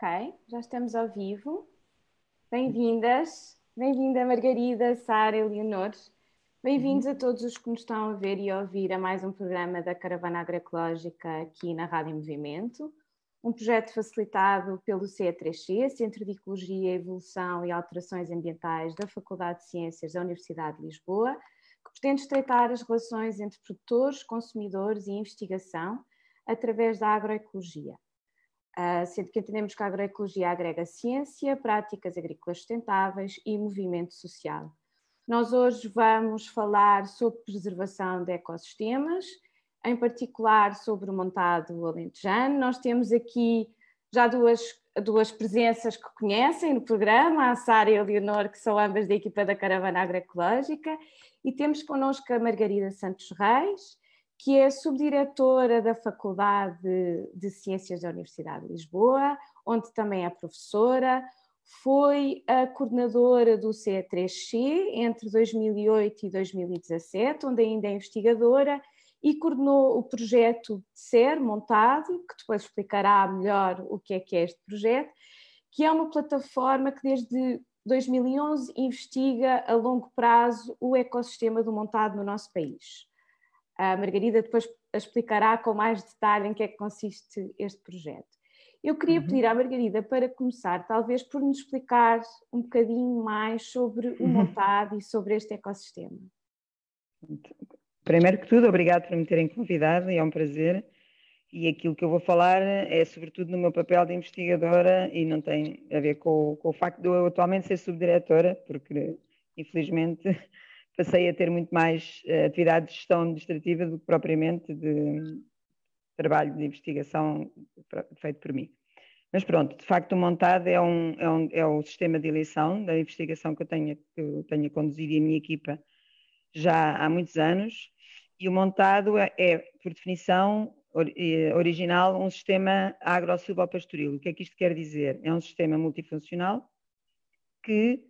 Ok, já estamos ao vivo. Bem-vindas, bem-vinda Margarida, Sara e Leonor. Bem-vindos a todos os que nos estão a ver e a ouvir a mais um programa da Caravana Agroecológica aqui na Rádio Movimento, um projeto facilitado pelo CE3C, Centro de Ecologia, Evolução e Alterações Ambientais da Faculdade de Ciências da Universidade de Lisboa, que pretende estreitar as relações entre produtores, consumidores e investigação através da agroecologia. Uh, sendo que entendemos que a agroecologia agrega ciência, práticas agrícolas sustentáveis e movimento social. Nós hoje vamos falar sobre preservação de ecossistemas, em particular sobre o montado alentejano. Nós temos aqui já duas, duas presenças que conhecem no programa, a Sara e a Leonor, que são ambas da equipa da Caravana Agroecológica, e temos connosco a Margarida Santos Reis, que é subdiretora da Faculdade de Ciências da Universidade de Lisboa, onde também é professora, foi a coordenadora do CE3C entre 2008 e 2017, onde ainda é investigadora, e coordenou o projeto SER montado, que depois explicará melhor o que é que é este projeto, que é uma plataforma que desde 2011 investiga a longo prazo o ecossistema do montado no nosso país. A Margarida depois explicará com mais detalhe em que é que consiste este projeto. Eu queria uhum. pedir à Margarida para começar, talvez por nos explicar um bocadinho mais sobre o uhum. montado e sobre este ecossistema. Primeiro que tudo, obrigado por me terem convidado, é um prazer. E aquilo que eu vou falar é sobretudo no meu papel de investigadora e não tem a ver com, com o facto de eu atualmente ser subdiretora, porque infelizmente passei a ter muito mais uh, atividade de gestão administrativa do que propriamente de trabalho de investigação feito por mim. Mas pronto, de facto o montado é, um, é, um, é o sistema de eleição da investigação que eu tenho, que eu tenho conduzido e a minha equipa já há muitos anos, e o montado é, é por definição eh, original, um sistema agro-silvopastoril. O que é que isto quer dizer? É um sistema multifuncional que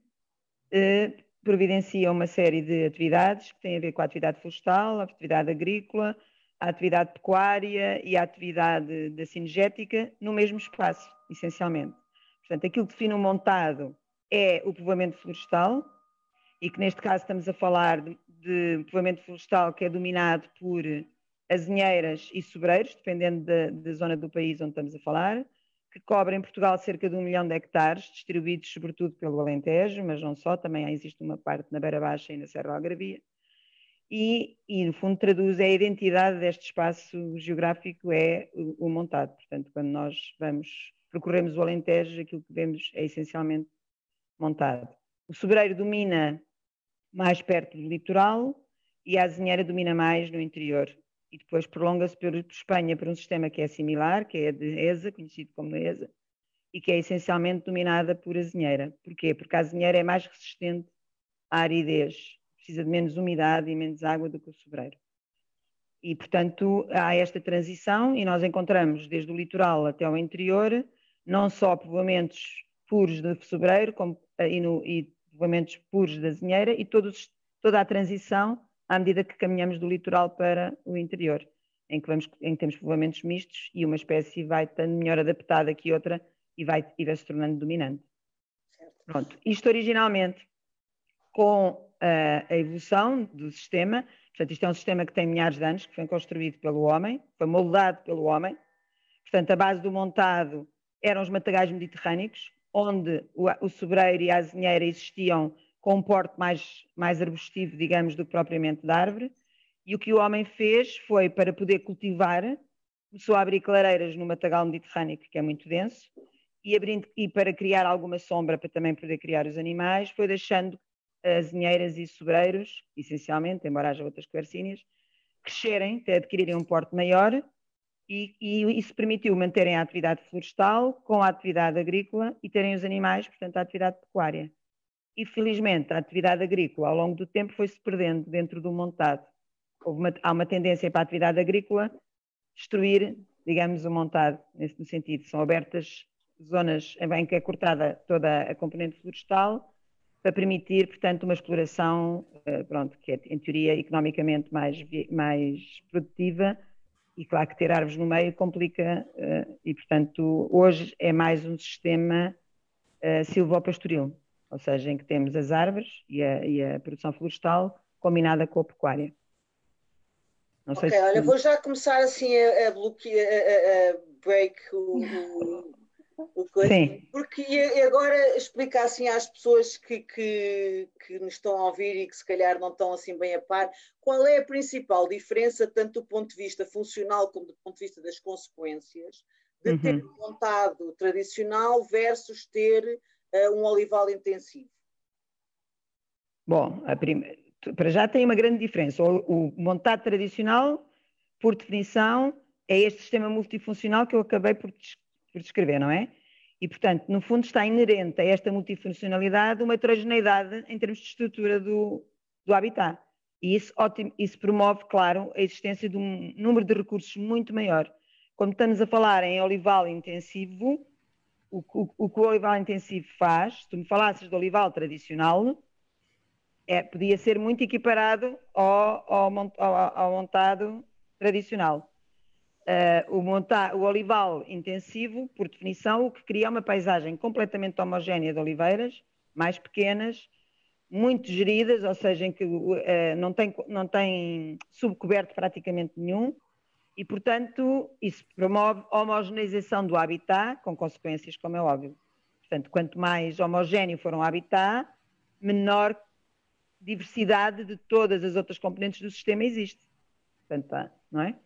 eh, providencia uma série de atividades que têm a ver com a atividade florestal, a atividade agrícola, a atividade pecuária e a atividade da cinegética no mesmo espaço, essencialmente. Portanto, aquilo que define o montado é o povoamento florestal, e que neste caso estamos a falar de, de povoamento florestal que é dominado por azinheiras e sobreiros, dependendo da, da zona do país onde estamos a falar, que cobre em Portugal cerca de um milhão de hectares, distribuídos sobretudo pelo Alentejo, mas não só, também existe uma parte na Beira Baixa e na Serra Algarvia. E, e, no fundo traduz a identidade deste espaço geográfico é o, o, montado. Portanto, quando nós vamos, percorremos o Alentejo, aquilo que vemos é essencialmente montado. O sobreiro domina mais perto do litoral e a azinheira domina mais no interior e depois prolonga-se por, Espanha por um sistema que é similar, que é de ESA, conhecido como ESA, e que é essencialmente dominada por azinheira. Porquê? Porque a azinheira é mais resistente à aridez, precisa de menos umidade e menos água do que o sobreiro. E, portanto, há esta transição e nós encontramos desde o litoral até o interior não só povoamentos puros de sobreiro como, e, no, e povoamentos puros da azinheira e todos, toda a transição à medida que caminhamos do litoral para o interior, em que, vamos, em que temos povoamentos mistos e uma espécie vai estando melhor adaptada que outra e vai, e vai se tornando dominante. Pronto, isto originalmente com a evolução do sistema, portanto, isto é um sistema que tem milhares de anos, que foi construído pelo homem, foi moldado pelo homem, portanto, a base do montado eram os matagais mediterrâneos, onde o, o sobreiro e a azinheira existiam com um porte mais, mais arbustivo, digamos, do que propriamente de árvore. E o que o homem fez foi, para poder cultivar, começou a abrir clareiras no matagal mediterrâneo, que é muito denso, e, abrindo, e para criar alguma sombra, para também poder criar os animais, foi deixando azinheiras e sobreiros, essencialmente, embora haja outras quercíneas, crescerem, até adquirirem um porte maior, e, e, isso permitiu manterem a atividade florestal com a atividade agrícola e terem os animais, portanto, a atividade pecuária. E, felizmente, a atividade agrícola, ao longo do tempo, foi-se perdendo dentro do montado. Uma, há uma tendência para a atividade agrícola destruir, digamos, o montado, nesse sentido. São abertas zonas em que é cortada toda a componente florestal para permitir, portanto, uma exploração, eh, pronto, que é, em teoria, economicamente mais, mais produtiva e claro que ter árvores no meio complica, uh, e portanto hoje é mais um sistema uh, silvopastoril, ou seja, em que temos as árvores e a, e a produção florestal combinada com a pecuária. Não ok, se... olha, vou já começar assim a, a bloquear, a, a break o, o, Sim. Porque agora explicar assim às pessoas que, que, que nos estão a ouvir e que se calhar não estão assim bem a par, qual é a principal diferença, tanto do ponto de vista funcional como do ponto de vista das consequências, de uhum. ter um montado tradicional versus ter um olival intensivo? Bom, para já tem uma grande diferença. O, o montado tradicional, por definição, é este sistema multifuncional que eu acabei por por descrever, não é? E, portanto, no fundo está inerente a esta multifuncionalidade uma heterogeneidade em termos de estrutura do, do habitat. E isso, ótimo, isso promove, claro, a existência de um número de recursos muito maior. Quando estamos a falar em olival intensivo, o, o, que o olival intensivo faz, se tu me falasses do olival tradicional, é, podia ser muito equiparado ao, ao, ao, ao montado tradicional. Uh, o, montar, o olival intensivo, por definição, o que cria uma paisagem completamente homogénea de oliveiras, mais pequenas, muito geridas, ou seja, em que uh, não, tem, não tem subcoberto praticamente nenhum, e, portanto, isso promove a homogeneização do habitat, com consequências, como é óbvio. Portanto, quanto mais homogéneo for um habitat, menor diversidade de todas as outras componentes do sistema existe. Portanto, não é?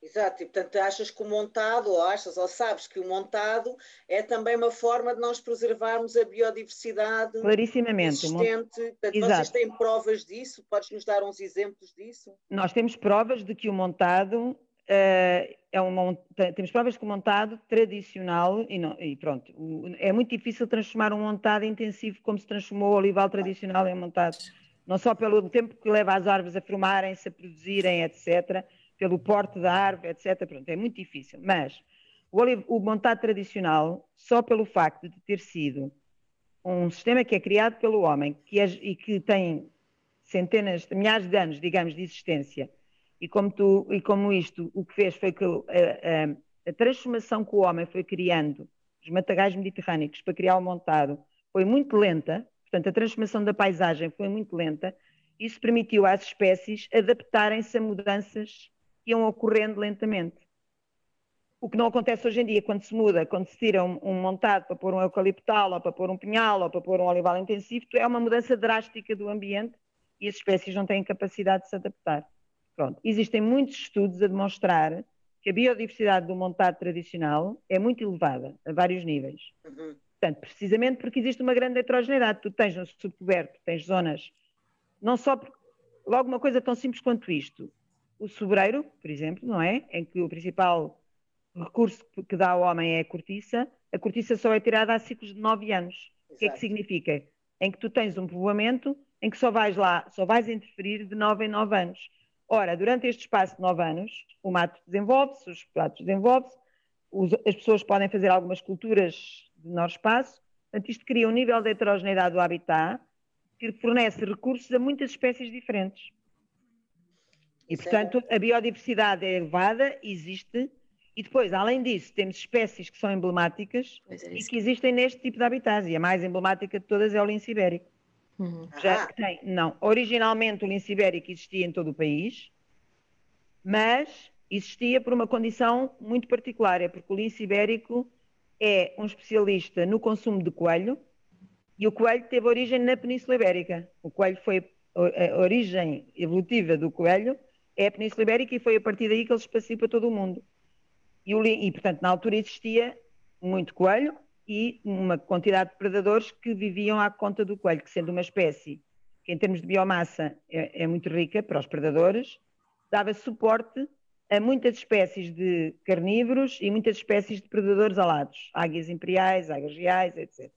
Exato, e portanto achas que o montado, ou achas, ou sabes que o montado é também uma forma de nós preservarmos a biodiversidade Clarissimamente. existente. Portanto, Exato. vocês têm provas disso? Podes nos dar uns exemplos disso? Nós temos provas de que o montado é um temos provas que o montado tradicional e, não, e pronto, é muito difícil transformar um montado intensivo como se transformou o olival tradicional em montado, não só pelo tempo que leva as árvores a formarem-se, a produzirem, etc pelo porte da árvore, etc. Pronto, é muito difícil. Mas o, o montado tradicional, só pelo facto de ter sido um sistema que é criado pelo homem que é, e que tem centenas, milhares de anos, digamos, de existência, e como, tu, e como isto o que fez foi que a, a, a transformação que o homem foi criando os matagais mediterrâneos para criar o montado foi muito lenta, portanto a transformação da paisagem foi muito lenta, isso permitiu às espécies adaptarem-se a mudanças iam ocorrendo lentamente. O que não acontece hoje em dia, quando se muda, quando se tira um, um montado para pôr um eucaliptal, ou para pôr um pinhal, ou para pôr um olival intensivo, é uma mudança drástica do ambiente e as espécies não têm capacidade de se adaptar. Pronto. Existem muitos estudos a demonstrar que a biodiversidade do montado tradicional é muito elevada, a vários níveis. Uhum. Portanto, precisamente porque existe uma grande heterogeneidade. Tu tens no subcoberto, tens zonas, não só, por, logo uma coisa tão simples quanto isto, o sobreiro, por exemplo, não é? Em que o principal recurso que dá ao homem é a cortiça, a cortiça só é tirada há ciclos de nove anos. Exato. O que é que significa? Em que tu tens um povoamento em que só vais lá, só vais interferir de nove em nove anos. Ora, durante este espaço de nove anos, o mato desenvolve-se, os pratos desenvolve-se, as pessoas podem fazer algumas culturas de menor espaço, portanto, isto cria um nível de heterogeneidade do habitat que fornece recursos a muitas espécies diferentes. E, portanto, a biodiversidade é elevada, existe, e depois, além disso, temos espécies que são emblemáticas é e que existem neste tipo de habitats, e a mais emblemática de todas é o lince ibérico. Uhum. Já ah. que tem, não, originalmente o lince ibérico existia em todo o país, mas existia por uma condição muito particular, é porque o lince ibérico é um especialista no consumo de coelho, e o coelho teve origem na Península Ibérica. O coelho foi a origem evolutiva do coelho é a Península Ibérica e foi a partir daí que ele se para todo o mundo. E, o, e, portanto, na altura existia muito coelho e uma quantidade de predadores que viviam à conta do coelho, que sendo uma espécie que em termos de biomassa é, é muito rica para os predadores, dava suporte a muitas espécies de carnívoros e muitas espécies de predadores alados, águias imperiais, águias reais, etc.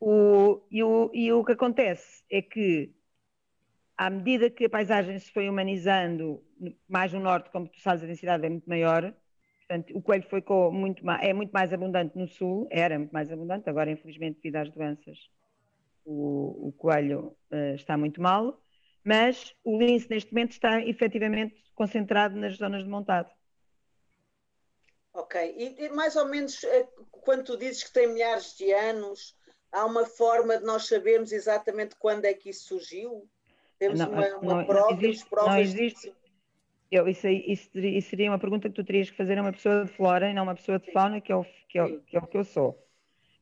O, e, o, e o que acontece é que à medida que a paisagem se foi humanizando, mais no norte, como tu sabes, a densidade é muito maior. Portanto, o coelho foi muito mais, é muito mais abundante no sul, era muito mais abundante, agora, infelizmente, devido às doenças, o, o coelho uh, está muito mal. mas o lince neste momento está efetivamente concentrado nas zonas de montado. Ok, e, e mais ou menos eh, quando tu dizes que tem milhares de anos, há uma forma de nós sabermos exatamente quando é que isso surgiu? Temos não, uma, uma não, prova, não existe, provas não existe. Eu, isso, isso, isso, seria uma pergunta que tu terias que fazer a uma pessoa de flora e não uma pessoa de fauna, que é o que, é, que, é o que eu sou.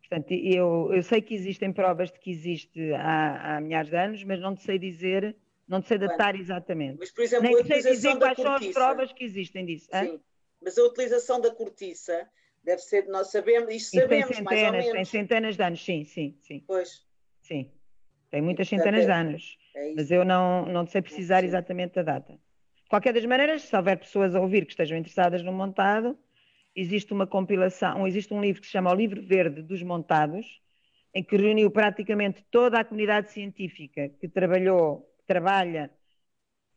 Portanto, eu, eu sei que existem provas de que existe há, há milhares de anos, mas não te sei dizer, não te sei datar exatamente. Mas, por exemplo, Nem a sei dizer quais cortiça. são as provas que existem disso. Sim, mas a utilização da cortiça deve ser, nós sabemos, isto sabemos tem centenas, mais ou menos. Tem centenas de anos, sim, sim, sim. Pois. Sim, tem muitas centenas de anos. É mas eu não, não sei precisar exatamente da data. Qualquer das maneiras, se houver pessoas a ouvir que estejam interessadas no montado, existe uma compilação, existe um livro que se chama O Livro Verde dos Montados, em que reuniu praticamente toda a comunidade científica que trabalhou, que trabalha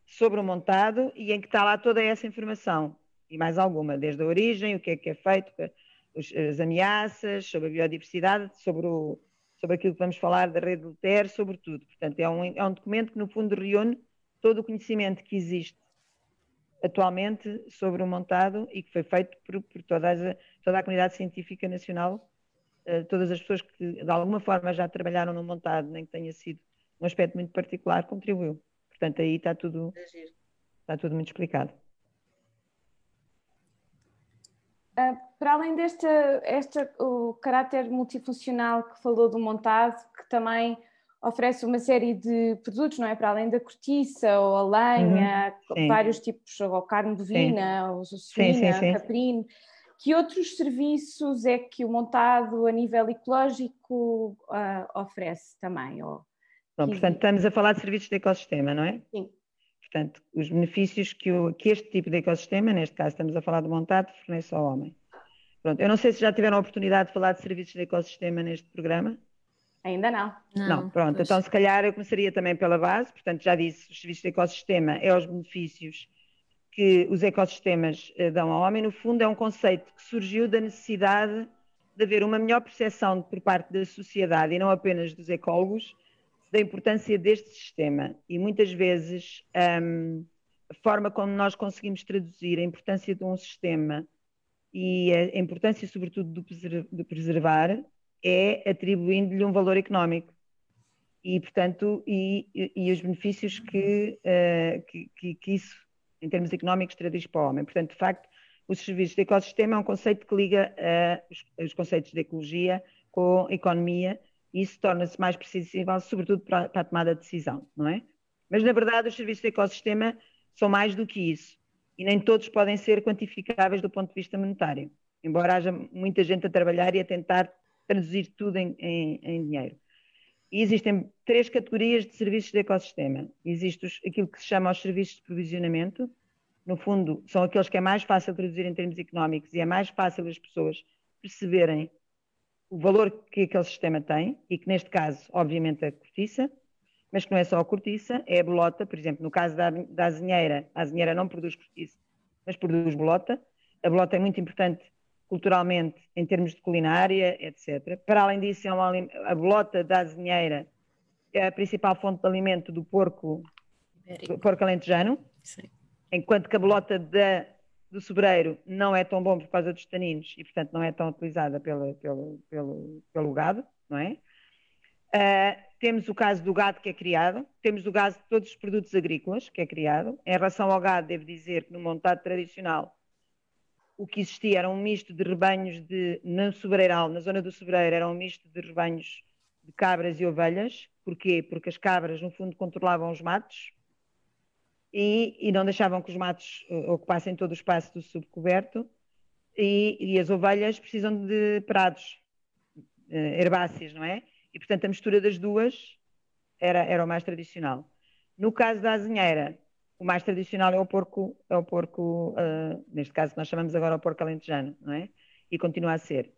sobre o montado e em que está lá toda essa informação e mais alguma, desde a origem, o que é que é feito, as ameaças, sobre a biodiversidade, sobre, o, sobre aquilo que vamos falar da rede do TER, sobre tudo. Portanto, é um, é um documento que, no fundo, reúne todo o conhecimento que existe atualmente sobre o montado e que foi feito por, por toda, a, toda, a, comunidade científica nacional, uh, todas as pessoas que de alguma forma já trabalharam no montado, nem que tenha sido um aspecto muito particular, contribuiu. Portanto, aí está tudo, está tudo muito explicado. Uh, para além deste este, o caráter multifuncional que falou do montado, que também oferece uma série de produtos, não é? Para além da cortiça ou a lenha, uhum, vários tipos, ou carne bovina, ou suína, caprino. Que outros serviços é que o montado a nível ecológico uh, oferece também? Ou, Bom, portanto, estamos a falar de serviços de ecossistema, não é? Sim. Portanto, os benefícios que, o, que este tipo de ecossistema, neste caso estamos a falar de montado, fornece ao homem. Pronto, eu não sei se já tiveram a oportunidade de falar de serviços de ecossistema neste programa. Ainda não. Não, não pronto. Pois. Então, se calhar, eu começaria também pela base. Portanto, já disse, os serviços de ecossistema é os benefícios que os ecossistemas eh, dão ao homem. No fundo, é um conceito que surgiu da necessidade de haver uma melhor percepção por parte da sociedade e não apenas dos ecólogos da importância deste sistema e muitas vezes um, a forma como nós conseguimos traduzir a importância de um sistema e a importância, sobretudo, de preservar é atribuindo-lhe um valor económico e, portanto, e, e os benefícios que, uh, que, que, que, isso, em termos económicos, traduz para o homem. Portanto, de facto, os serviços de ecossistema é um conceito que liga uh, os, os conceitos de ecologia com economia e isso torna-se mais precisível, sobretudo para, para, a tomada de decisão, não é? Mas, na verdade, os serviços de ecossistema são mais do que isso e nem todos podem ser quantificáveis do ponto de vista monetário, embora haja muita gente a trabalhar e a tentar traduzir tudo em, em, em dinheiro. E existem três categorias de serviços de ecossistema. Existe os, aquilo que se chama os serviços de provisionamento, no fundo, são aqueles que é mais fácil traduzir em termos económicos e é mais fácil as pessoas perceberem o valor que aquele sistema tem, e que neste caso, obviamente, a cortiça, mas que não é só a cortiça, é a bolota, por exemplo, no caso da, da azinheira, a azinheira não produz cortiça, mas produz bolota. A bolota é muito importante culturalmente, em termos de culinária, etc. Para além disso, é uma, a bolota da azinheira é a principal fonte de alimento do porco, do porco alentejano, Sim. enquanto que a bolota da do sobreiro não é tão bom por causa dos taninos e, portanto, não é tão utilizada pelo, pelo, pelo, pelo gado, não é? Uh, temos o caso do gado que é criado, temos o caso de todos os produtos agrícolas que é criado. Em relação ao gado, devo dizer que no montado tradicional o que existia era um misto de rebanhos de, no sobreiral, na zona do sobreiro, era um misto de rebanhos de cabras e ovelhas. Porquê? Porque as cabras, no fundo, controlavam os matos e, e, não deixavam que os matos uh, ocupassem todo o espaço do subcoberto e, e as ovelhas precisam de prados, uh, herbáceas, não é? E, portanto, a mistura das duas era, era o mais tradicional. No caso da azinheira, o mais tradicional é o porco, é o porco uh, neste caso nós chamamos agora o porco alentejano, não é? E continua a ser.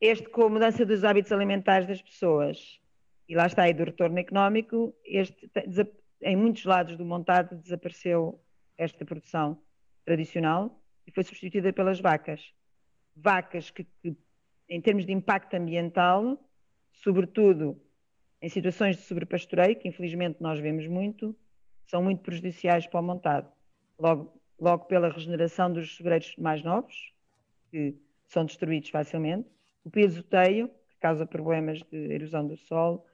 Este, com a mudança dos hábitos alimentares das pessoas, e lá está aí do retorno económico, este em muitos lados do montado desapareceu esta produção tradicional e foi substituída pelas vacas. Vacas que, que em termos de impacto ambiental, sobretudo em situações de sobrepastoreio, que infelizmente nós vemos muito, são muito prejudiciais para o montado. Logo, logo pela regeneração dos sobreiros mais novos, que são destruídos facilmente, o pisoteio, que causa problemas de erosão do solo,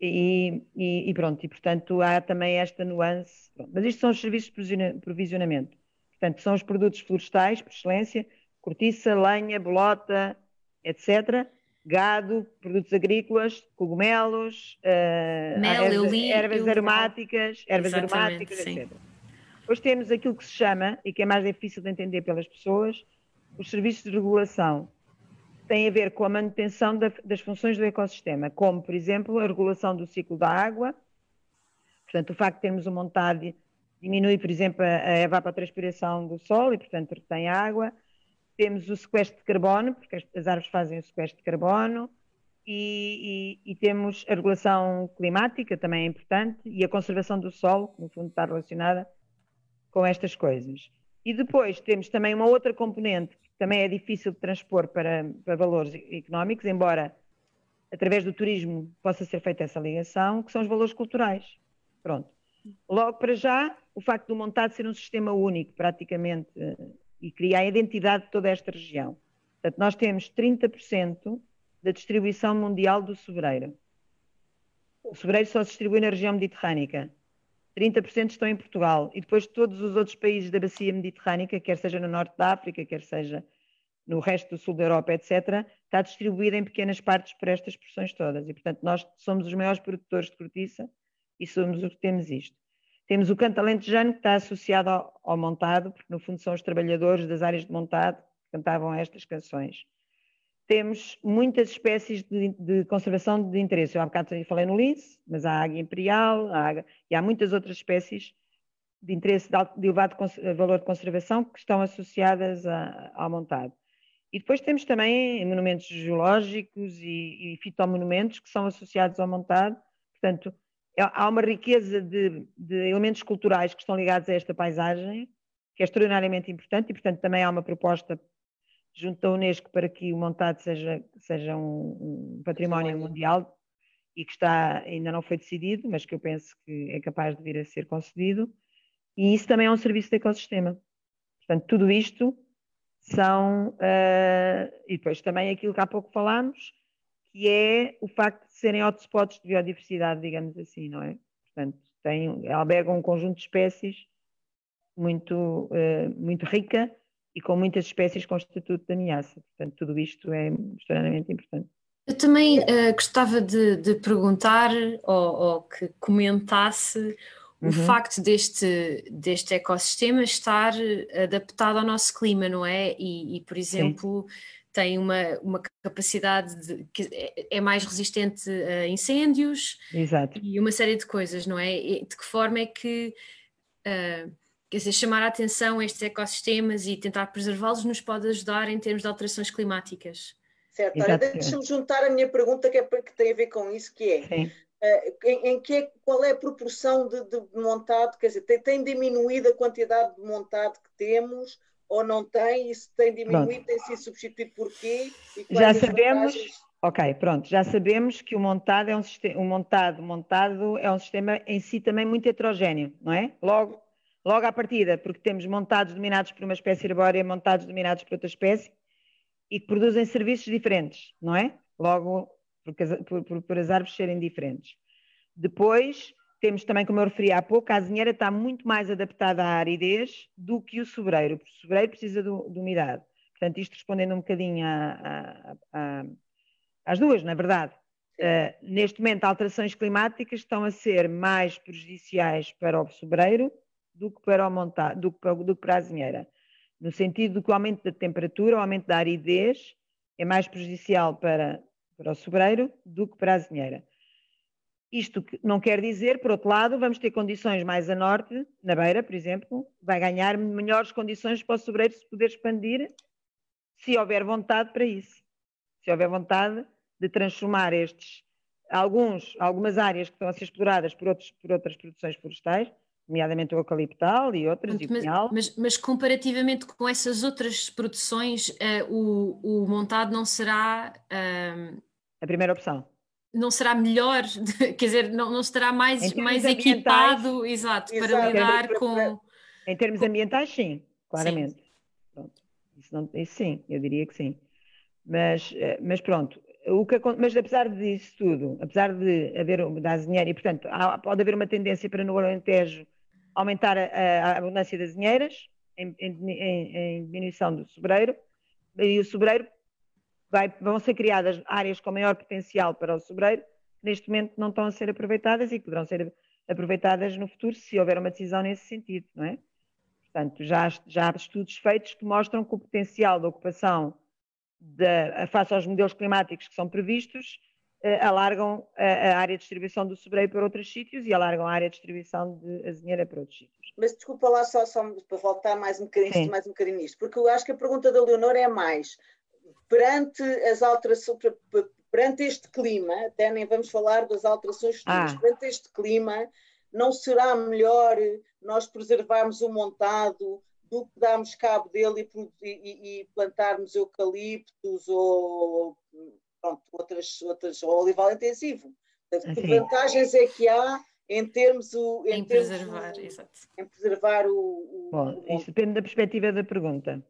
e, e, e, pronto, e portanto há também esta nuance. Mas isto são os serviços de provisionamento. Portanto, são os produtos florestais, por excelência, cortiça, lenha, bolota, etc. Gado, produtos agrícolas, cogumelos, uh, Mel, ervas, ervas aromáticas, ervas aromáticas, sim. etc. Depois temos aquilo que se chama, e que é mais difícil de entender pelas pessoas, os serviços de regulação tem a ver com a manutenção da, das funções do ecossistema, como, por exemplo, a regulação do ciclo da água. Portanto, o facto de termos um montado diminui, por exemplo, a evapotranspiração do solo e, portanto, retém água. Temos o sequestro de carbono, porque as, árvores fazem o sequestro de carbono. E, e, e, temos a regulação climática, também é importante, e a conservação do solo, que no fundo está relacionada com estas coisas. E depois temos também uma outra componente também é difícil de transpor para, para valores económicos, embora através do turismo possa ser feita essa ligação, que são os valores culturais. Pronto. Logo para já, o facto do montado ser um sistema único, praticamente, e criar a identidade de toda esta região. Portanto, nós temos 30% da distribuição mundial do sobreiro. O sobreiro só se distribui na região mediterrânica. 30% estão em Portugal e depois todos os outros países da bacia mediterrânica, quer seja no norte da África, quer seja no resto do sul da Europa, etc., está distribuída em pequenas partes por estas porções todas. E, portanto, nós somos os maiores produtores de cortiça e somos os que temos isto. Temos o canto alentejano, que está associado ao, ao montado, porque, no fundo, são os trabalhadores das áreas de montado que cantavam estas canções temos muitas espécies de, de, conservação de interesse. Eu há bocado falei no lince, mas há águia imperial há águia, e há muitas outras espécies de interesse de, alto, de elevado valor de conservação que estão associadas a, ao montado. E depois temos também monumentos geológicos e, e fitomonumentos que são associados ao montado. Portanto, há uma riqueza de, de elementos culturais que estão ligados a esta paisagem, que é extraordinariamente importante, e portanto também há uma proposta junto à Unesco para que o montado seja, seja um, um património mundial e que está, ainda não foi decidido, mas que eu penso que é capaz de vir a ser concedido. E isso também é um serviço de ecossistema. Portanto, tudo isto são. Uh, e depois também aquilo que há pouco falámos, que é o facto de serem hotspots de biodiversidade, digamos assim, não é? Portanto, tem, albergam um conjunto de espécies muito, uh, muito rica e com muitas espécies com estatuto de ameaça. Portanto, tudo isto é extremamente importante. Eu também uh, gostava de, de perguntar ou, ou, que comentasse o uhum. facto deste, deste ecossistema estar adaptado ao nosso clima, não é? E, e por exemplo, Sim. Tem uma, uma capacidade de, que é, é mais resistente a incêndios Exato. e uma série de coisas, não é? E de que forma é que. Uh, quer dizer, chamar a atenção a estes ecossistemas e tentar preservá-los nos pode ajudar em termos de alterações climáticas. Certo, olha, deixa-me juntar a minha pergunta que, é, que tem a ver com isso, que é, uh, em, em, que é, qual é a proporção de, de, montado, quer dizer, tem, tem, diminuído a quantidade de montado que temos ou não tem, e se tem diminuído, pronto. tem sido substituído por quê? Já sabemos, vantagens... ok, pronto, já sabemos que o montado é um sistema, o montado, montado é um sistema em si também muito heterogéneo, não é? Logo, logo à partida, porque temos montados dominados por uma espécie arbórea, montados dominados por outra espécie, e que produzem serviços diferentes, não é? Logo, por, por, por as árvores serem diferentes. Depois, temos também, como eu referi há pouco, a azinheira está muito mais adaptada à aridez do que o sobreiro, porque o sobreiro precisa de, de umidade. Portanto, isto respondendo um bocadinho a, a, a, às duas, na verdade. Uh, neste momento, alterações climáticas estão a ser mais prejudiciais para o sobreiro do que para, o montar, do que para, do que para a azinheira. No sentido de que o aumento da temperatura, o aumento da aridez, é mais prejudicial para, para o sobreiro do que para a azinheira. Isto não quer dizer, por outro lado, vamos ter condições mais a norte, na beira, por exemplo, vai ganhar melhores condições para o sobreiro se poder expandir, se houver vontade para isso. Se houver vontade de transformar estes, alguns, algumas áreas que estão a ser exploradas por, outros, por outras produções florestais, nomeadamente o eucaliptal e outras, mas, e o pinhal. Mas, mas, comparativamente com essas outras produções, uh, o, o, montado não será... Uh... A primeira opção. Não será melhor, quer dizer, não, não estará mais, mais equipado, exato, exato, para lidar com. Em termos ambientais, sim, claramente. Sim. Isso, não, isso sim, eu diria que sim. Mas, eh, mas pronto, o que, mas apesar disso tudo, apesar de haver da azinheira, e portanto há, pode haver uma tendência para no Alentejo aumentar a, a abundância das azinheiras em, em, em, diminuição do sobreiro, e o sobreiro vai, vão ser criadas áreas com maior potencial para o sobreiro, que neste momento não estão a ser aproveitadas e que poderão ser aproveitadas no futuro se houver uma decisão nesse sentido, não é? Portanto, já, já há estudos feitos que mostram que o potencial da ocupação de, face aos modelos climáticos que são previstos, eh, alargam a, a, área de distribuição do sobreio para outros sítios e alargam a área de distribuição de azinheira para outros sítios. Mas desculpa lá só, só para voltar mais um bocadinho, mais um bocadinho nisto, porque eu acho que a pergunta da Leonor é mais perante as alterações, perante este clima, até nem vamos falar das alterações futuras, ah. perante este clima, não será melhor nós preservarmos o montado do que darmos cabo dele e, e, e plantarmos eucaliptos ou pronto, outras, outras, ou olival intensivo. Que vantagens é que há em termos o, em, em termos preservar, o, exato. em preservar o, o Bom, isso depende da perspectiva da pergunta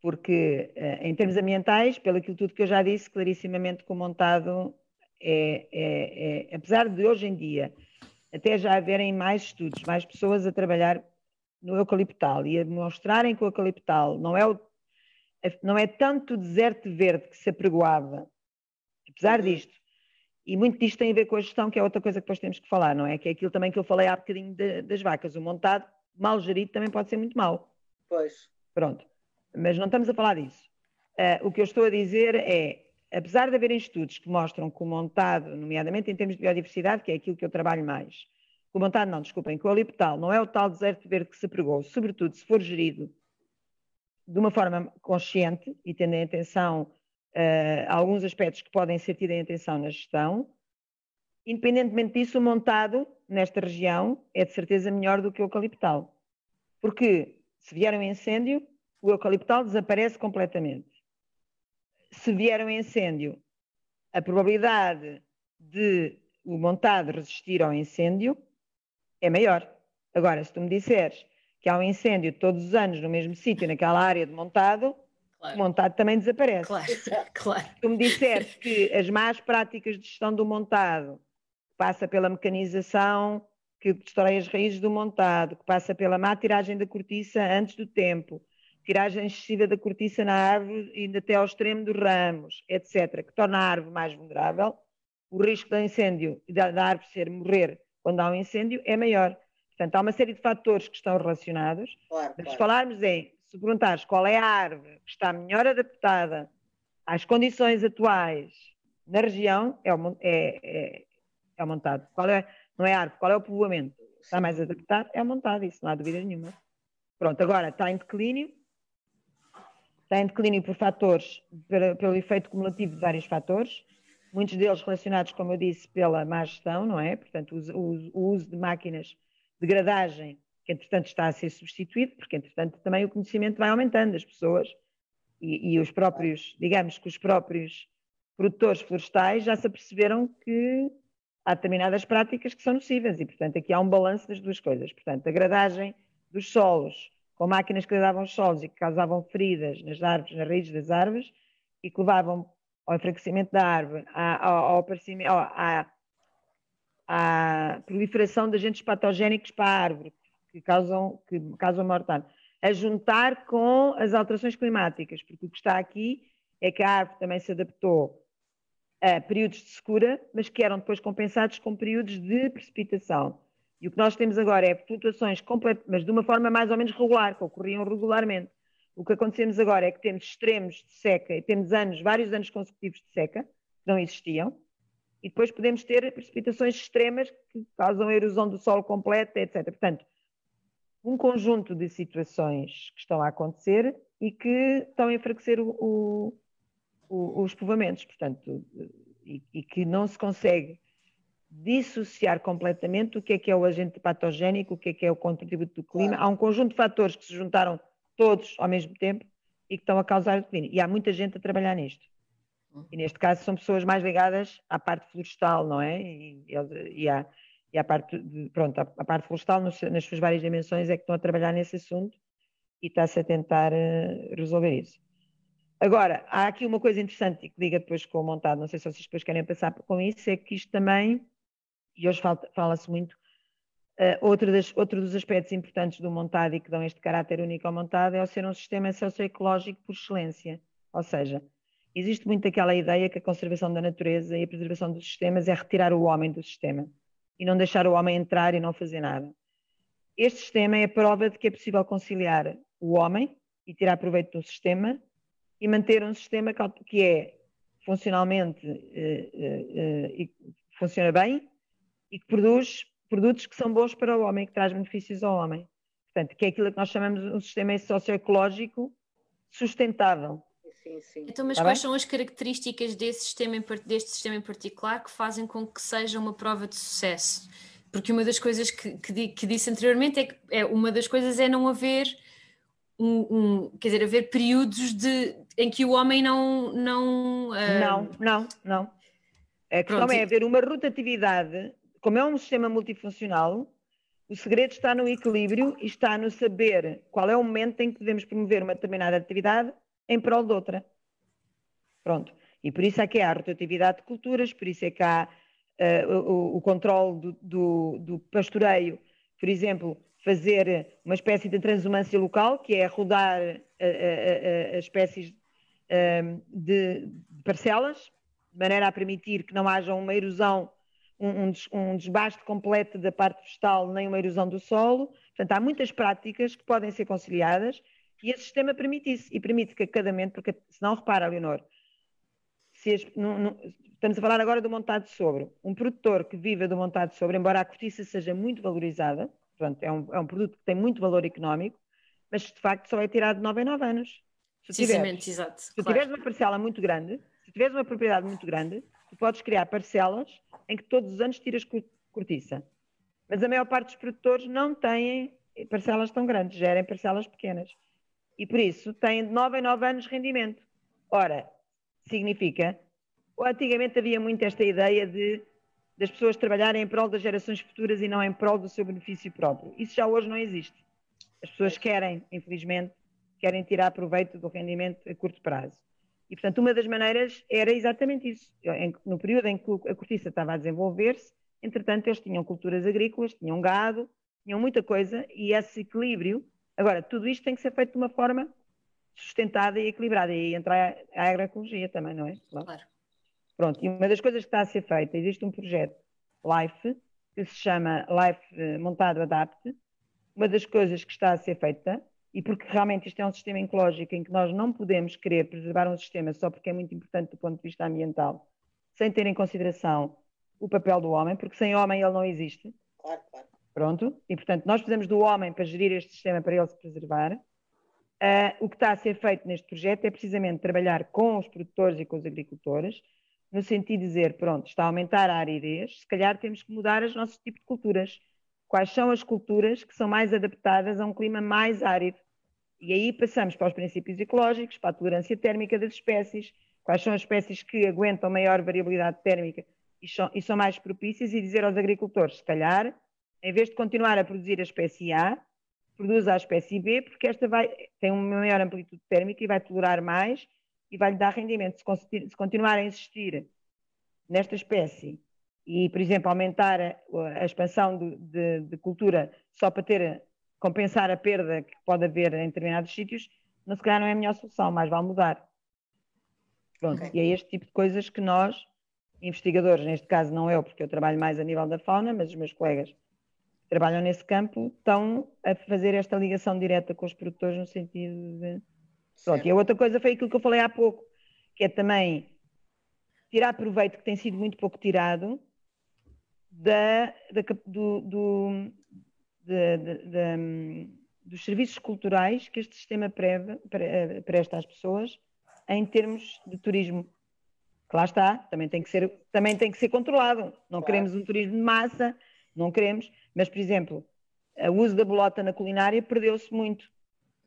porque eh, em termos ambientais, pelo aquilo tudo que eu já disse, clarissimamente que o montado é, é, é, apesar de hoje em dia até já haverem mais estudos, mais pessoas a trabalhar no eucaliptal e a mostrarem que o eucaliptal não é, o, não é tanto o deserto verde que se apregoava, apesar uhum. disto, e muito disto tem a ver com a gestão, que é outra coisa que depois temos que falar, não é? Que é aquilo também que eu falei há bocadinho de, das vacas. O montado, mal gerido, também pode ser muito mau. Pois. Pronto. Mas não estamos a falar disso. Uh, o que eu estou a dizer é, apesar de haverem estudos que mostram que o montado, nomeadamente em termos de biodiversidade, que é aquilo que eu trabalho mais, o montado não, desculpem, que o olipetal não é o tal deserto verde que se pregou, sobretudo se for gerido de uma forma consciente e tendo em atenção uh, alguns aspectos que podem ser tidos em atenção na gestão. Independentemente disso, o montado nesta região é de certeza melhor do que o eucaliptal. Porque se vier um incêndio, o eucaliptal desaparece completamente. Se vier um incêndio, a probabilidade de o montado resistir ao incêndio é maior. Agora, se tu me disseres que há um incêndio todos os anos no mesmo sítio, naquela área de montado, claro. o montado também desaparece. Claro, claro. Se tu me disseres que as más práticas de gestão do montado passa pela mecanização que destrói as raízes do montado, que passa pela má tiragem da cortiça antes do tempo, tiragem excessiva da cortiça na árvore indo até ao extremo dos ramos, etc., que torna a árvore mais vulnerável, o risco de incêndio e da, da árvore ser morrer quando há um incêndio é maior. Portanto, há uma série de fatores que estão relacionados. Claro, Mas claro. falarmos em, se perguntares qual é a árvore que está melhor adaptada às condições atuais na região, é o, é, é, é o montado. Qual é, não é a árvore, qual é o povoamento? Está mais adaptado? É o montado, isso não há dúvida nenhuma. Pronto, agora está em declínio, está em declínio por fatores, pelo efeito cumulativo de vários fatores, muitos deles relacionados, como eu disse, pela má gestão, não é? Portanto, o, uso de máquinas de gradagem, que entretanto está a ser substituído, porque entretanto também o conhecimento vai aumentando, as pessoas e, e os próprios, digamos que os próprios produtores florestais já se aperceberam que há determinadas práticas que são nocivas e, portanto, aqui há um balanço das duas coisas. Portanto, a gradagem dos solos com máquinas que gradavam os solos e que causavam feridas nas árvores, nas raízes das árvores e que levavam ao enfraquecimento da árvore, ao, aparecimento, à, à proliferação de agentes patogénicos para a árvore, que causam, que causam mortandade, a juntar com as alterações climáticas, porque o que está aqui é que a árvore também se adaptou a períodos de secura, mas que eram depois compensados com períodos de precipitação. E o que nós temos agora é flutuações completas, mas de uma forma mais ou menos regular, que ocorriam regularmente. O que acontecemos agora é que temos extremos de seca e temos anos, vários anos consecutivos de seca, que não existiam, e depois podemos ter precipitações extremas que causam a erosão do solo completa, etc. Portanto, um conjunto de situações que estão a acontecer e que estão a enfraquecer o, o, o, os povoamentos, portanto, e, e, que não se consegue dissociar completamente o que é que é o agente patogénico, o que é que é o contributo do clima. Claro. Há um conjunto de fatores que se juntaram todos ao mesmo tempo e que estão a causar o declínio. E há muita gente a trabalhar nisto. E neste caso são pessoas mais ligadas à parte florestal, não é? E, e, à, e à parte, de, pronto, a, a parte florestal nas suas várias dimensões é que estão a trabalhar nesse assunto e está-se a tentar uh, resolver isso. Agora, há aqui uma coisa interessante e que liga depois com o montado, não sei se vocês depois querem passar com isso, é que isto também, e hoje fala-se muito, uh, outro, das, outro dos aspectos importantes do montado e que dão este caráter único ao montado é o ser um sistema socioecológico por excelência. Ou seja, existe muito aquela ideia que a conservação da natureza e a preservação dos sistemas é retirar o homem do sistema e não deixar o homem entrar e não fazer nada. Este sistema é a prova de que é possível conciliar o homem e tirar proveito do sistema e manter um sistema que é funcionalmente eh, eh, eh, funciona bem e que produz produtos que são bons para o homem, que traz benefícios ao homem. Portanto, que é aquilo que nós chamamos de um sistema socioecológico sustentável. Sim, sim. Então, mas tá quais bem? são as características desse sistema, deste sistema em particular que fazem com que seja uma prova de sucesso? Porque uma das coisas que, que, que disse anteriormente é que é, uma das coisas é não haver um, um, quer dizer, haver períodos de, em que o homem não. Não, uh... não, não, não. A questão Pronto. é haver uma rotatividade, como é um sistema multifuncional, o segredo está no equilíbrio e está no saber qual é o momento em que devemos promover uma determinada atividade em prol de outra. Pronto. E por isso é que há a rotatividade de culturas, por isso é que há uh, o, o controle do, do, do pastoreio, por exemplo, fazer uma espécie de transumância local, que é rodar as espécies hum, de parcelas, de maneira a permitir que não haja uma erosão, um, um desbaste completo da parte vegetal, nem uma erosão do solo. Portanto, há muitas práticas que podem ser conciliadas e esse sistema permite isso, e permite que a cada momento, porque se não repara, Leonor, as, não, não, estamos a falar agora do montado de sobre. Um produtor que viva do montado de sobre, embora a cortiça seja muito valorizada, Portanto, é um, é um produto que tem muito valor económico, mas de facto só é tirado de 9 em 9 anos. Se tiveres, exato. Se claro. tiveres uma parcela muito grande, se tiveres uma propriedade muito grande, tu podes criar parcelas em que todos os anos tiras cortiça. Mas a maior parte dos produtores não têm parcelas tão grandes, gerem parcelas pequenas. E por isso têm de 9 em 9 anos rendimento. Ora, significa. Antigamente havia muito esta ideia de das pessoas trabalharem em prol das gerações futuras e não em prol do seu benefício próprio. Isso já hoje não existe. As pessoas querem, infelizmente, querem tirar proveito do rendimento a curto prazo. E, portanto, uma das maneiras era exatamente isso. No período em que a cortiça estava a desenvolver-se, entretanto, eles tinham culturas agrícolas, tinham gado, tinham muita coisa, e esse equilíbrio. Agora, tudo isto tem que ser feito de uma forma sustentada e equilibrada. E aí entra a agroecologia também, não é? Claro. Pronto, e uma das coisas que está a ser feita, existe um projeto LIFE, que se chama LIFE eh, Montado Adapte. Uma das coisas que está a ser feita, e porque realmente isto é um sistema ecológico em que nós não podemos querer preservar um sistema só porque é muito importante do ponto de vista ambiental, sem ter em consideração o papel do homem, porque sem homem ele não existe. Claro, claro. Pronto, e portanto nós precisamos do homem para gerir este sistema para ele se preservar. Uh, o que está a ser feito neste projeto é precisamente trabalhar com os produtores e com os agricultores no sentido de dizer, pronto, está a aumentar a aridez, se calhar temos que mudar os nossos tipos de culturas. Quais são as culturas que são mais adaptadas a um clima mais árido? E aí passamos para os princípios ecológicos, para a tolerância térmica das espécies, quais são as espécies que aguentam maior variabilidade térmica e são, e são mais propícias, e dizer aos agricultores, se calhar, em vez de continuar a produzir a espécie A, produza a espécie B, porque esta vai, tem uma maior amplitude térmica e vai tolerar mais e vai-lhe dar rendimento. Se, se, continuar a insistir nesta espécie e, por exemplo, aumentar a, a expansão de, de, de, cultura só para ter compensar a perda que pode haver em determinados sítios, não se calhar não é a melhor solução, mais vale mudar. Pronto, okay. e é este tipo de coisas que nós, investigadores, neste caso não eu, porque eu trabalho mais a nível da fauna, mas os meus colegas que trabalham nesse campo estão a fazer esta ligação direta com os produtores no sentido de Pronto, e a outra coisa foi aquilo que eu falei há pouco, que é também tirar proveito que tem sido muito pouco tirado da, da do, do de, de, de, dos serviços culturais que este sistema preve, presta às pessoas em termos de turismo. Que lá está, também tem que ser, também tem que ser controlado. Não claro. queremos um turismo de massa, não queremos, mas, por exemplo, o uso da bolota na culinária perdeu-se muito.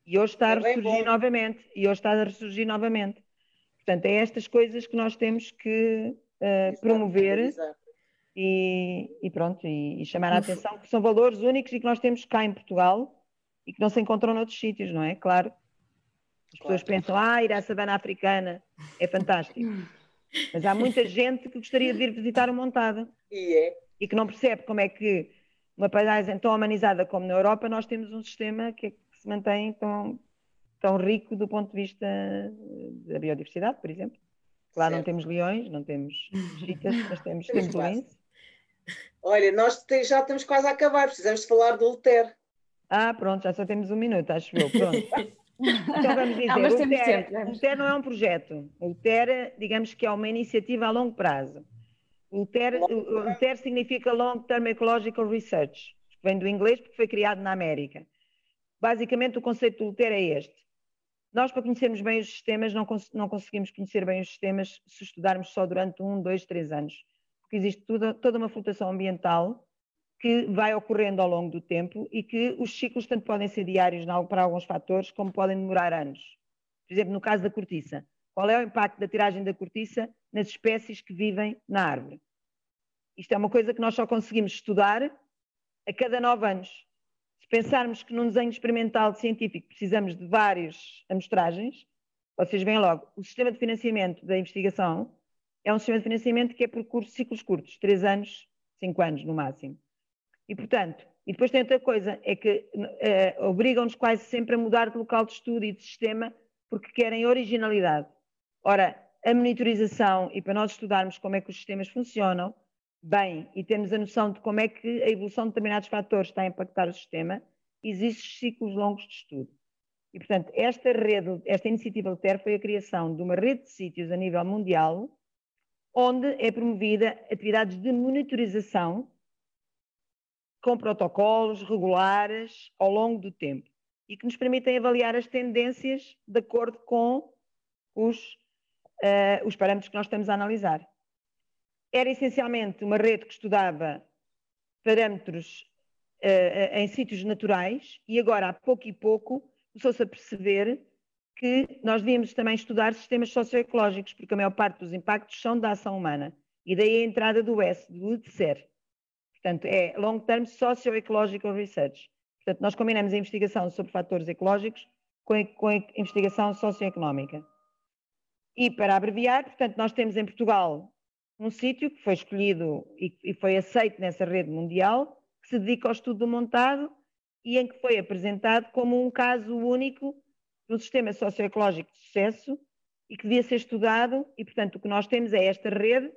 E hoje está a é ressurgir novamente. E hoje está a ressurgir novamente. Portanto, é estas coisas que nós temos que uh, promover e, e, pronto, e, e chamar a atenção que são valores únicos e que nós temos cá em Portugal e que não se encontram noutros sítios, não é? Claro. As claro. pessoas pensam, ah, ir à savana africana é fantástico. Mas há muita gente que gostaria de vir visitar o Montado. E é. E que não percebe como é que uma paisagem tão humanizada como na Europa, nós temos um sistema que, é que se mantém tão, tão rico do ponto de vista da biodiversidade, por exemplo. Lá certo. não temos leões, não temos chitas, mas temos, temos lince. Olha, nós te, já estamos quase a acabar, precisamos de falar do Luther. Ah, pronto, já só temos um minuto, acho eu. Pronto. então vamos dizer, não, o, TER, o TER não é um projeto. O TER, digamos que é uma iniciativa a longo prazo. O TER, o TER significa Long Term Ecological Research, vem do inglês porque foi criado na América. Basicamente, o conceito do TER é este. Nós, para conhecermos bem os sistemas, não, cons não conseguimos conhecer bem os sistemas se estudarmos só durante um, dois, três anos. Porque existe tudo, toda uma flutuação ambiental que vai ocorrendo ao longo do tempo e que os ciclos tanto podem ser diários para alguns fatores, como podem demorar anos. Por exemplo, no caso da cortiça. Qual é o impacto da tiragem da cortiça nas espécies que vivem na árvore? Isto é uma coisa que nós só conseguimos estudar a cada nove anos. Se pensarmos que num desenho experimental científico precisamos de várias amostragens, vocês veem logo, o sistema de financiamento da investigação é um sistema de financiamento que é por cursos, ciclos curtos, três anos, cinco anos no máximo. E, portanto, e depois tem outra coisa, é que uh, obrigam-nos quase sempre a mudar de local de estudo e de sistema porque querem originalidade. Ora, a monitorização, e para nós estudarmos como é que os sistemas funcionam, bem e termos a noção de como é que a evolução de determinados fatores está a impactar o sistema, existem ciclos longos de estudo. E, portanto, esta rede, esta iniciativa do foi a criação de uma rede de sítios a nível mundial, onde é promovida atividades de monitorização com protocolos regulares ao longo do tempo e que nos permitem avaliar as tendências de acordo com os, uh, os parâmetros que nós estamos a analisar. Era essencialmente uma rede que estudava parâmetros uh, em sítios naturais e agora, a pouco e pouco, começou-se a perceber que nós devíamos também estudar sistemas socioecológicos, porque a maior parte dos impactos são da ação humana. E daí a entrada do S, do UDCER. Portanto, é Long Term Socio-Ecological Research. Portanto, nós combinamos a investigação sobre fatores ecológicos com a, com a investigação socioeconómica. E, para abreviar, portanto, nós temos em Portugal um sítio que foi escolhido e, e, foi aceito nessa rede mundial, que se dedica ao estudo do montado e em que foi apresentado como um caso único de um sistema socioecológico de sucesso e que devia ser estudado, e portanto o que nós temos é esta rede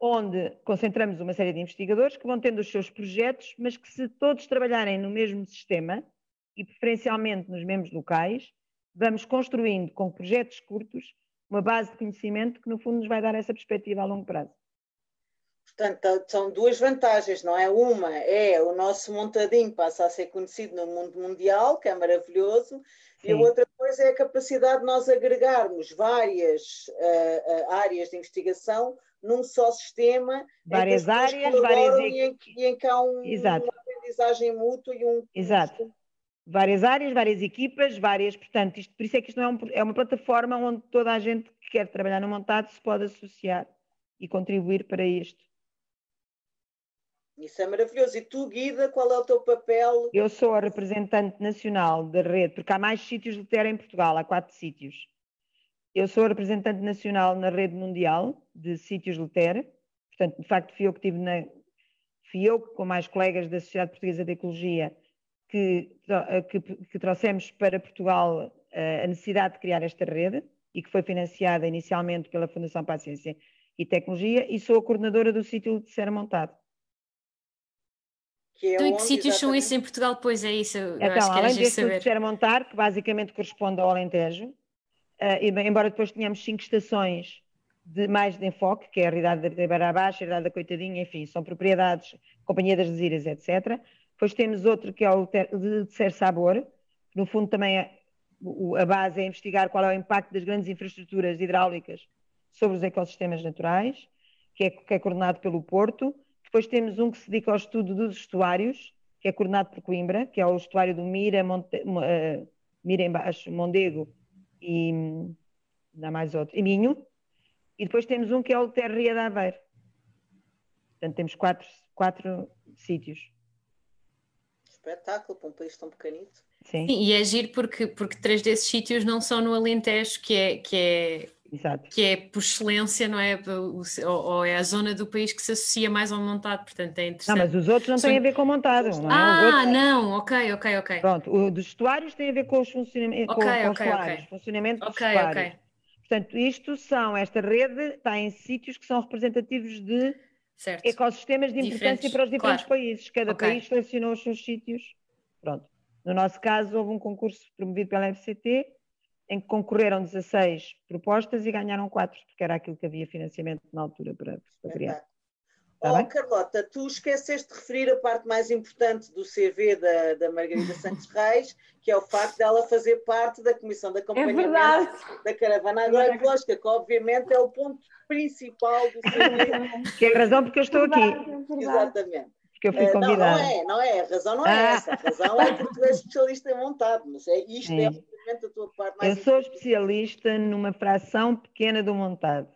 onde concentramos uma série de investigadores que vão tendo os seus projetos, mas que se todos trabalharem no mesmo sistema, e preferencialmente nos mesmos locais, vamos construindo com projetos curtos uma base de conhecimento que, no fundo, nos vai dar essa perspectiva a longo prazo. Portanto, são duas vantagens, não é? Uma é o nosso montadinho passa a ser conhecido no mundo mundial, que é maravilhoso, Sim. e a outra coisa é a capacidade de nós agregarmos várias uh, áreas de investigação num só sistema. Várias áreas, várias e em, e em que há um, uma aprendizagem mútua e um. Exato várias áreas, várias equipas, várias, portanto, isto, por isso é que isto não é, um, é, uma plataforma onde toda a gente que quer trabalhar no montado se pode associar e contribuir para isto. Isso é maravilhoso. E tu, Guida, qual é o teu papel? Eu sou a representante nacional da rede, porque há mais sítios de terra em Portugal, há quatro sítios. Eu sou a representante nacional na rede mundial de sítios de terra, portanto, de facto, fui eu que tive na. Fui eu, com mais colegas da Sociedade Portuguesa de Ecologia, que, eh, que, que trouxemos para Portugal eh, a necessidade de criar esta rede e que foi financiada inicialmente pela Fundação para a Ciência e Tecnologia e sou a coordenadora do sítio de ser montado. Que é então, em que sítios são esses em Portugal? Pois é isso. então, além deste saber. de montar, que basicamente corresponde ao Alentejo, uh, e, embora depois tenhamos cinco estações de mais de enfoque, que é a realidade da Ribeira Baixa, a realidade da Coitadinha, enfim, são propriedades, Companhia das Desírias, etc. Depois temos outro que é o de ser sabor, que no fundo também é, a base é investigar qual é o impacto das grandes infraestruturas hidráulicas sobre os ecossistemas naturais, que é, que é coordenado pelo Porto. Depois temos um que se dedica ao estudo dos estuários, que é coordenado por Coimbra, que é o estuário do Mira, Monte, uh, Mira embaixo, Mondego e, dá mais outro, e Minho, e depois temos um que é o Terria de Aveiro. Portanto, temos quatro, quatro sítios. Espetáculo para um país tão pequenito. Sim. Sim. e é giro porque, porque três desses sítios não são no Alentejo, que é, que é, Exato. que é por excelência, não é? Ou, ou, é a zona do país que se associa mais ao montado, portanto é interessante. Não, mas os outros não têm a ver com montado, não é? Ah, outros... não, ok, ok, ok. Pronto, o dos estuários tem a ver com os funcionamentos, okay, com, okay, okay. funcionamento dos okay, estuários. Okay. Portanto, isto são, esta rede está em sítios que são representativos de certo. ecossistemas de importância diferentes. para os diferentes claro. países. Cada país selecionou os seus sítios. Pronto. No nosso caso, houve um concurso promovido pela FCT, em que concorreram 16 propostas e ganharam 4, porque era aquilo que havia financiamento na altura para, para criar. Tá oh, Carlota, tu esqueceste de referir a parte mais importante do CV da, da Margarida Santos Reis, que é o facto dela fazer parte da Comissão de é Acompanhamento é da Caravana Agroecológica, que obviamente é o ponto principal do CV. Que é a razão porque eu estou aqui. É Exatamente que eu fui convidada. Uh, não, não é, não é, a razão não é ah. essa, a razão é porque tu és especialista em montado, mas é, isto é, é obviamente a tua parte mais. Eu sou especialista numa fração pequena do montado,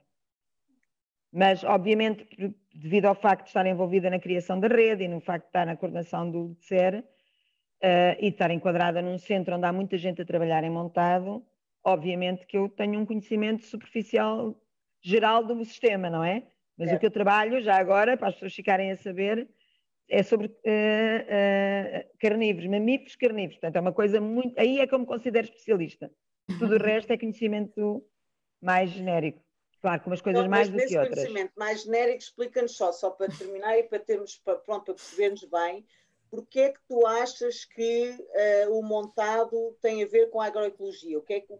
mas obviamente devido ao facto de estar envolvida na criação da rede e no facto de estar na coordenação do DCER uh, e de estar enquadrada num centro onde há muita gente a trabalhar em montado, obviamente que eu tenho um conhecimento superficial geral do sistema, não é? Mas é. o que eu trabalho, já agora, para as pessoas ficarem a saber, é sobre uh, uh, carnívoros, mamíferos carnívoros. Portanto, é uma coisa muito. Aí é que eu me considero especialista. Tudo o resto é conhecimento mais genérico. Claro, com umas coisas Não, mais do que outras. conhecimento mais genérico, explica-nos só, só para terminar e para termos, para, pronto, para percebermos bem, porque é que tu achas que uh, o montado tem a ver com a agroecologia? O que é que,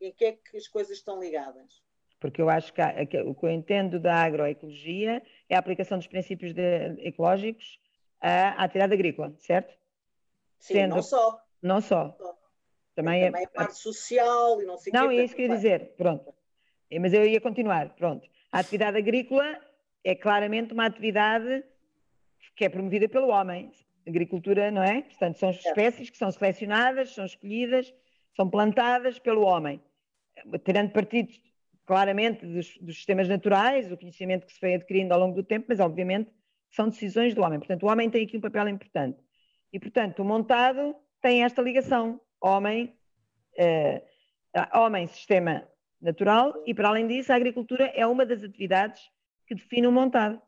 em que é que as coisas estão ligadas? Porque eu acho que, há, que o que eu entendo da agroecologia é a aplicação dos princípios de, ecológicos à atividade agrícola, certo? Sim, Sendo, não só. Não só. Também, também é, a parte social e não sei o Não, é isso que eu ia dizer, pronto. Mas eu ia continuar, pronto. A atividade agrícola é claramente uma atividade que é promovida pelo homem. Agricultura, não é? Portanto, são espécies que são selecionadas, são escolhidas, são plantadas pelo homem. Tirando partido, claramente, dos, dos sistemas naturais, o conhecimento que se foi adquirindo ao longo do tempo, mas, obviamente, são decisões do homem. Portanto, o homem tem aqui um papel importante. E, portanto, o montado tem esta ligação homem, eh, homem sistema natural e, para além disso, a agricultura é uma das atividades que define o montado.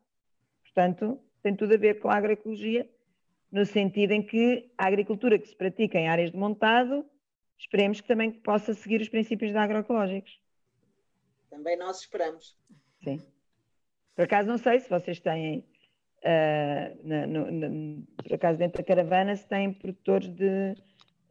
Portanto, tem tudo a ver com a agroecologia, no sentido em que a agricultura que se pratica em áreas de montado, esperemos que também possa seguir os princípios agroecológicos. Também nós esperamos. Sim. Por acaso não sei se vocês têm Uh, na, no, na, por acaso dentro da caravana se tem produtores de,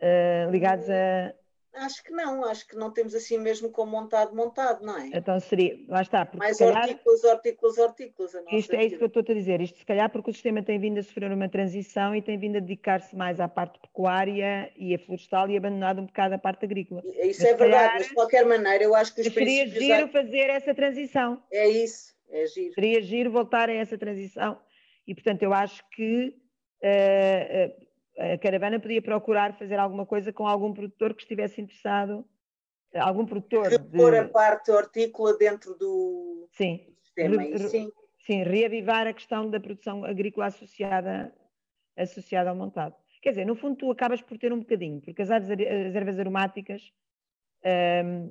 uh, ligados a. Acho que não, acho que não temos assim mesmo com montado, montado, não é? Então seria, lá está. Mais calhar, hortícolas, hortícolas, hortícolas. Isto é isso que eu estou a dizer. Isto se calhar porque o sistema tem vindo a sofrer uma transição e tem vindo a dedicar-se mais à parte pecuária e a florestal e abandonado um bocado a parte agrícola. Isso mas é verdade, calhar, mas de qualquer maneira eu acho que os Seria giro fazer essa transição. É isso, é giro. Seria giro voltar a essa transição e, portanto, eu acho que uh, a caravana podia procurar fazer alguma coisa com algum produtor que estivesse interessado, algum produtor. Repor de... a parte hortícola dentro do, sim. sistema. Re, sim. sim, reavivar a questão da produção agrícola associada, associada ao montado. Quer dizer, no fundo, tu acabas por ter um bocadinho, porque as, as ervas aromáticas, um, ehm,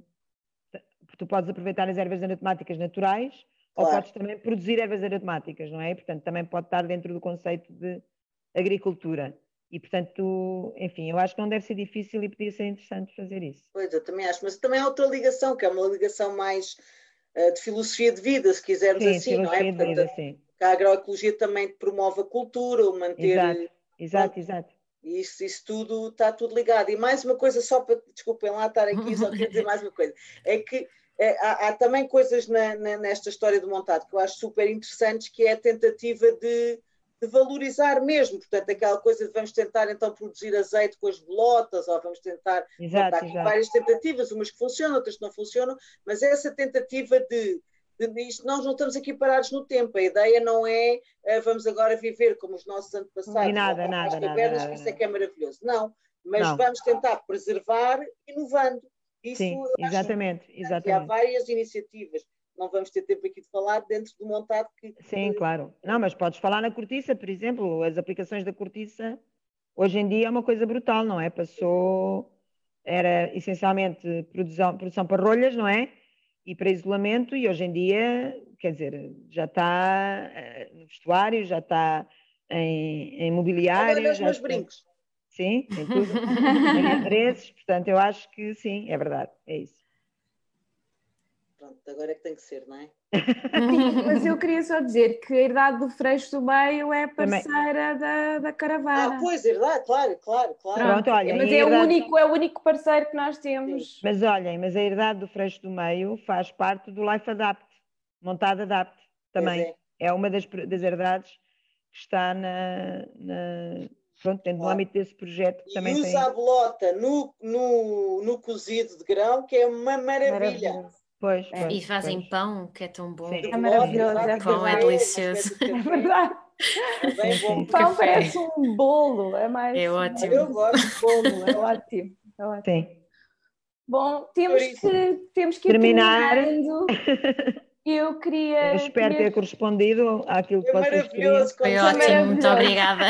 tu podes aproveitar as ervas aromáticas naturais Claro. Ou podes também produzir ervas aromáticas, não é? Portanto, também pode estar dentro do conceito de agricultura. E, portanto, enfim, eu acho que não deve ser difícil e podia ser interessante fazer isso. Pois, eu também acho, mas também há outra ligação, que é uma ligação mais uh, de filosofia de vida, se quisermos sim, assim, não é? Portanto, vida, sim. a agroecologia também promove a cultura, o manter. Exato, exato, exato. Isso, isso tudo está tudo ligado. E mais uma coisa, só para, desculpem lá estar aqui, só queria dizer mais uma coisa, é que é, há, há, também coisas na, na, nesta história do montado que eu acho super interessantes, que é a tentativa de, de, valorizar mesmo, portanto, aquela coisa de vamos tentar então produzir azeite com as bolotas, ou vamos tentar. Exato, exato. várias tentativas, umas que funcionam, outras que não funcionam, mas essa tentativa de. isto, nós não estamos aqui parados no tempo, a ideia não é uh, vamos agora viver como os nossos antepassados, e nada, nada, cavernas, nada, que isso é que é maravilhoso. Não, mas não. vamos tentar preservar inovando Isso Sim, exatamente, exatamente. Há várias iniciativas. Não vamos ter tempo aqui de falar dentro do montado que. Sim, claro. Não, mas podes falar na cortiça, por exemplo, as aplicações da cortiça, hoje em dia é uma coisa brutal, não é? Passou, era essencialmente produção, produção para rolhas, não é? E para isolamento, e hoje em dia, quer dizer, já está eh, no vestuário, já está em, em mobiliário. Olha os meus brincos. Sim, em tudo. em interesses, portanto, eu acho que sim, é verdade, é isso. Pronto, agora é que tem que ser, não é? Sim, mas eu queria só dizer que a Herdade do Freixo do Meio é parceira da, da caravana. Ah, pois, Herdade, claro, claro, claro. Pronto, olha, mas é, herdade... o único, é o único parceiro que nós temos. Sim. Mas olhem, mas a Herdade do Freixo do Meio faz parte do Life Adapt, montado Adapt também. É. é. uma das, das herdades que está na, na pronto, dentro do âmbito desse projeto que e também usa tem. a bolota no, no, no cozido de grão, que é uma maravilha. Pois, é. pois, e fazem pois. pão, que é tão bom. Sim. É maravilhoso. É pão é delicioso. É verdade. É bem bom. O pão parece um bolo. É, mais, é ótimo. Eu gosto de bolo, é ótimo. É ótimo. Sim. Bom, temos que, temos que terminar. Eu queria. Eu espero queria... ter correspondido àquilo que é vocês queriam. Foi ótimo, muito obrigada.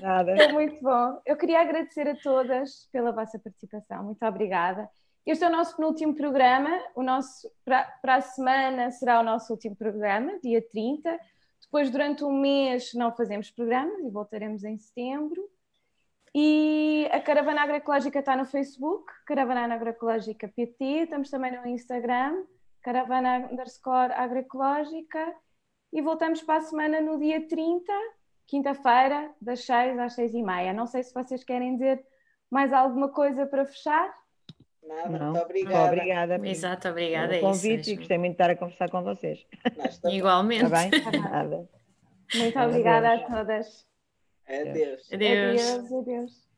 Nada. Foi muito bom. Eu queria agradecer a todas pela vossa participação. Muito obrigada. Este é o nosso penúltimo programa. O nosso, para, para a semana será o nosso último programa, dia 30. Depois, durante um mês, não fazemos programas e voltaremos em setembro. E a Caravana Agroecológica está no Facebook, Caravana Agroecológica PT. Estamos também no Instagram caravana underscore agroecológica e voltamos para a semana no dia 30, quinta-feira, das 6 às 6 e meia. Não sei se vocês querem dizer mais alguma coisa para fechar. Nada, Não. muito obrigada. Obrigada. Exato, obrigada. Pelo convite isso, e gostei muito de estar a conversar com vocês. Igualmente. Está bem? Nada. Muito obrigada a todas. Adeus. Adeus. Adeus. adeus.